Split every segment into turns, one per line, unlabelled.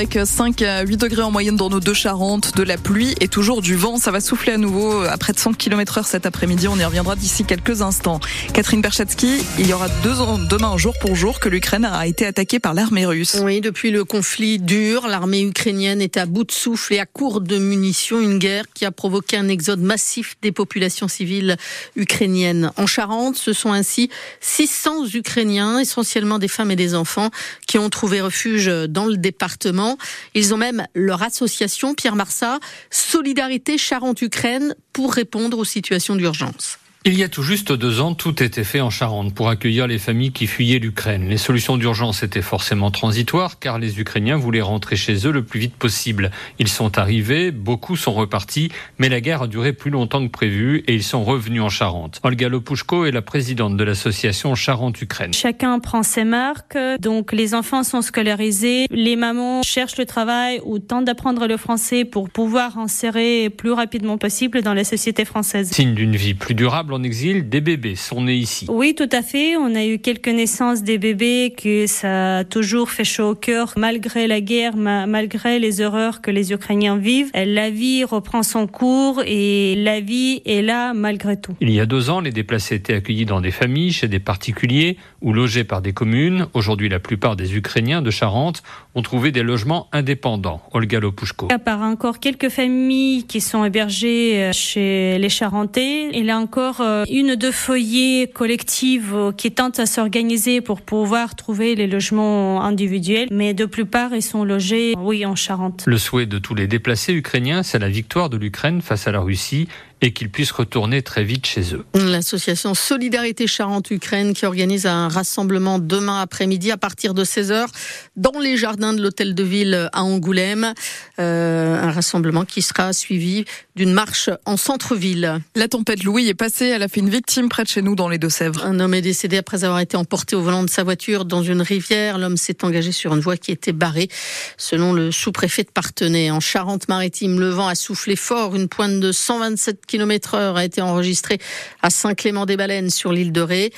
avec 5 à 8 degrés en moyenne dans nos deux Charentes, de la pluie et toujours du vent. Ça va souffler à nouveau à près de 100 km heure cet après-midi. On y reviendra d'ici quelques instants. Catherine Berchatsky, il y aura deux ans, demain, jour pour jour, que l'Ukraine a été attaquée par l'armée russe.
Oui, depuis le conflit dur, l'armée ukrainienne est à bout de souffle et à court de munitions. Une guerre qui a provoqué un exode massif des populations civiles ukrainiennes. En Charente, ce sont ainsi 600 Ukrainiens, essentiellement des femmes et des enfants, qui ont trouvé refuge dans le département. Ils ont même leur association, Pierre Marsat, Solidarité Charente-Ukraine, pour répondre aux situations d'urgence.
Il y a tout juste deux ans, tout était fait en Charente pour accueillir les familles qui fuyaient l'Ukraine. Les solutions d'urgence étaient forcément transitoires car les Ukrainiens voulaient rentrer chez eux le plus vite possible. Ils sont arrivés, beaucoup sont repartis, mais la guerre a duré plus longtemps que prévu et ils sont revenus en Charente. Olga Lopushko est la présidente de l'association Charente-Ukraine.
Chacun prend ses marques, donc les enfants sont scolarisés, les mamans cherchent le travail ou tentent d'apprendre le français pour pouvoir insérer plus rapidement possible dans la société française.
Signe d'une vie plus durable en exil, des bébés sont nés ici.
Oui, tout à fait. On a eu quelques naissances des bébés que ça a toujours fait chaud au cœur, malgré la guerre, malgré les horreurs que les Ukrainiens vivent. La vie reprend son cours et la vie est là malgré tout.
Il y a deux ans, les déplacés étaient accueillis dans des familles, chez des particuliers ou logés par des communes. Aujourd'hui, la plupart des Ukrainiens de Charente ont trouvé des logements indépendants. Olga Lopushko.
À part encore quelques familles qui sont hébergées euh, chez les Charentais, il y a encore euh, une de foyers collectifs euh, qui tentent à s'organiser pour pouvoir trouver les logements individuels, mais de plupart ils sont logés, oui, en Charente.
Le souhait de tous les déplacés ukrainiens, c'est la victoire de l'Ukraine face à la Russie et qu'ils puissent retourner très vite chez eux.
L'association Solidarité Charente-Ukraine qui organise un rassemblement demain après-midi à partir de 16h dans les jardins de l'hôtel de ville à Angoulême. Euh, un rassemblement qui sera suivi d'une marche en centre-ville.
La tempête Louis est passée, elle a fait une victime près de chez nous dans les Deux-Sèvres.
Un homme est décédé après avoir été emporté au volant de sa voiture dans une rivière. L'homme s'est engagé sur une voie qui était barrée, selon le sous-préfet de Partenay. En Charente-Maritime, le vent a soufflé fort, une pointe de 127 km heure a été enregistré à Saint-Clément-des-Baleines sur l'île de Ré.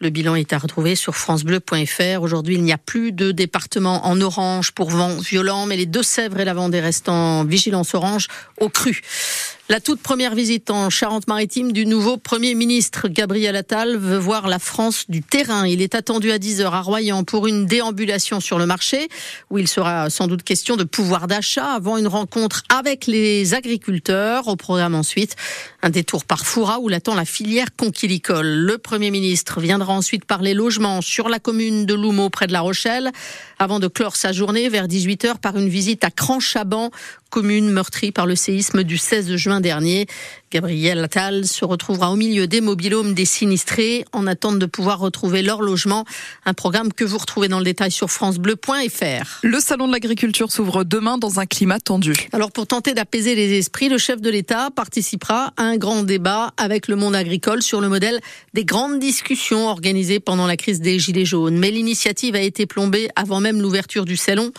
Le bilan est à retrouver sur francebleu.fr. Aujourd'hui, il n'y a plus de département en orange pour vent violent, mais les Deux-Sèvres et la Vendée restent en vigilance orange au cru. La toute première visite en Charente-Maritime du nouveau Premier ministre Gabriel Attal veut voir la France du terrain. Il est attendu à 10h à Royan pour une déambulation sur le marché où il sera sans doute question de pouvoir d'achat avant une rencontre avec les agriculteurs. Au programme ensuite, un détour par Foura où l'attend la filière conquilicole. Le Premier ministre viendra ensuite parler logement sur la commune de Loumeau près de La Rochelle avant de clore sa journée vers 18h par une visite à Cranchaban commune meurtrie par le séisme du 16 juin dernier. Gabriel Attal se retrouvera au milieu des mobilhomes des sinistrés en attente de pouvoir retrouver leur logement. Un programme que vous retrouvez dans le détail sur francebleu.fr.
Le salon de l'agriculture s'ouvre demain dans un climat tendu.
Alors pour tenter d'apaiser les esprits, le chef de l'État participera à un grand débat avec le monde agricole sur le modèle des grandes discussions organisées pendant la crise des Gilets jaunes. Mais l'initiative a été plombée avant même l'ouverture du salon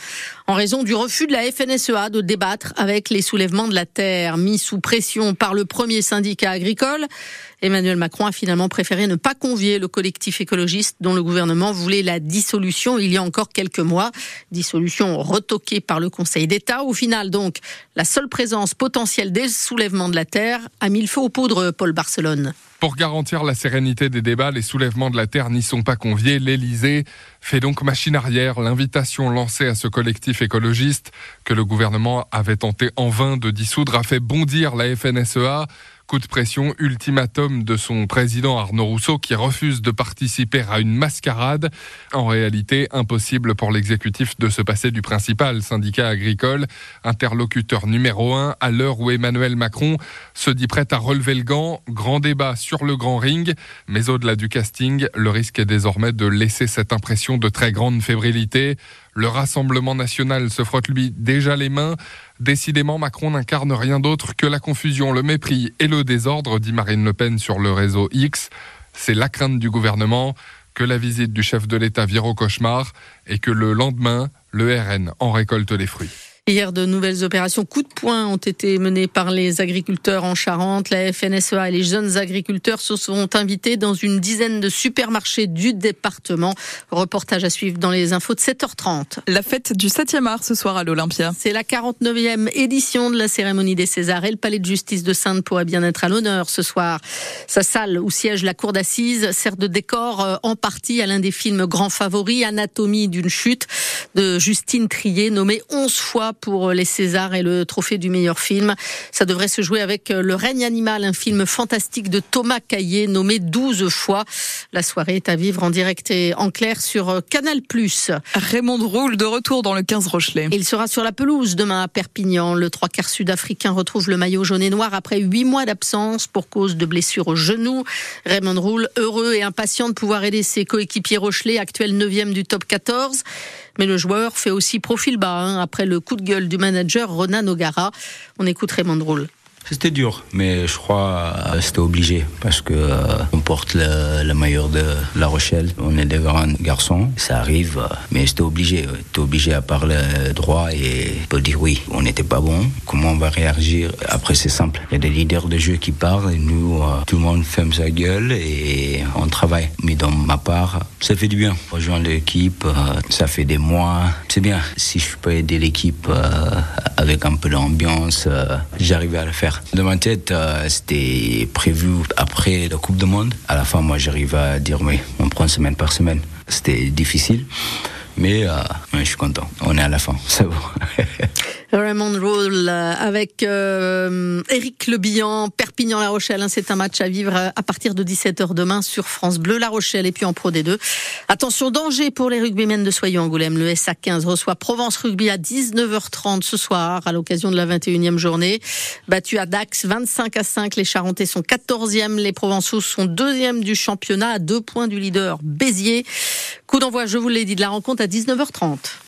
en raison du refus de la FNSEA de débattre avec les soulèvements de la terre mis sous pression par le premier syndicat agricole. Emmanuel Macron a finalement préféré ne pas convier le collectif écologiste dont le gouvernement voulait la dissolution il y a encore quelques mois. Dissolution retoquée par le Conseil d'État. Au final, donc, la seule présence potentielle des soulèvements de la terre a mis le feu aux poudres, Paul Barcelone.
Pour garantir la sérénité des débats, les soulèvements de la Terre n'y sont pas conviés. L'Élysée fait donc machine arrière. L'invitation lancée à ce collectif écologiste que le gouvernement avait tenté en vain de dissoudre a fait bondir la FNSEA. Coup de pression, ultimatum de son président Arnaud Rousseau qui refuse de participer à une mascarade. En réalité, impossible pour l'exécutif de se passer du principal syndicat agricole, interlocuteur numéro un à l'heure où Emmanuel Macron se dit prêt à relever le gant. Grand débat sur le grand ring, mais au-delà du casting, le risque est désormais de laisser cette impression de très grande fébrilité. Le Rassemblement national se frotte lui déjà les mains. Décidément, Macron n'incarne rien d'autre que la confusion, le mépris et le désordre, dit Marine Le Pen sur le réseau X. C'est la crainte du gouvernement que la visite du chef de l'État vire au cauchemar et que le lendemain, le RN en récolte les fruits.
Hier, de nouvelles opérations coup de poing ont été menées par les agriculteurs en Charente. La FNSEA et les jeunes agriculteurs se sont invités dans une dizaine de supermarchés du département. Reportage à suivre dans les infos de 7h30.
La fête du 7e art ce soir à l'Olympia.
C'est la 49e édition de la cérémonie des Césars et le palais de justice de Sainte pourrait bien être à l'honneur ce soir. Sa salle où siège la cour d'assises sert de décor euh, en partie à l'un des films grands favoris, Anatomie d'une chute de Justine Trier, nommé 11 fois pour les Césars et le trophée du meilleur film. Ça devrait se jouer avec Le règne animal, un film fantastique de Thomas Caillé, nommé 12 fois. La soirée est à vivre en direct et en clair sur Canal+.
Raymond Roule de retour dans le 15 Rochelet.
Il sera sur la pelouse demain à Perpignan. Le trois quarts sud-africain retrouve le maillot jaune et noir après huit mois d'absence pour cause de blessures au genou. Raymond Roule, heureux et impatient de pouvoir aider ses coéquipiers Rochelet, actuel 9e du top 14. Mais le joueur fait aussi profil bas hein, après le coup de gueule du manager Ronan O'Gara. On écoute Raymond Roule.
C'était dur, mais je crois que euh, c'était obligé parce que euh, on porte le, le, maillot de La Rochelle. On est des grands garçons, ça arrive, euh, mais c'était obligé. T'es obligé à parler droit et peut dire oui. On n'était pas bon. Comment on va réagir? Après, c'est simple. Il y a des leaders de jeu qui parlent et nous, tout le monde ferme sa gueule et on travaille. Mais dans ma part, ça fait du bien. Rejoindre l'équipe, ça fait des mois. C'est bien. Si je peux aider l'équipe avec un peu d'ambiance, j'arrive à le faire. De ma tête, euh, c'était prévu après la Coupe du Monde. À la fin, moi, j'arrive à dire oui, on prend semaine par semaine. C'était difficile. Mais euh, je suis content. On est à la fin. C'est bon.
Raymond Roll euh, avec euh, Eric Lebihan, Perpignan-La Rochelle. Hein, c'est un match à vivre à partir de 17h demain sur France Bleu La Rochelle et puis en Pro D2. Attention, danger pour les rugbymen de Soyons-Angoulême. Le SA15 reçoit Provence Rugby à 19h30 ce soir à l'occasion de la 21e journée. Battu à Dax 25 à 5, les Charentais sont 14e, les Provençaux sont 2e du championnat à deux points du leader Béziers. Coup d'envoi, je vous l'ai dit, de la rencontre à 19h30.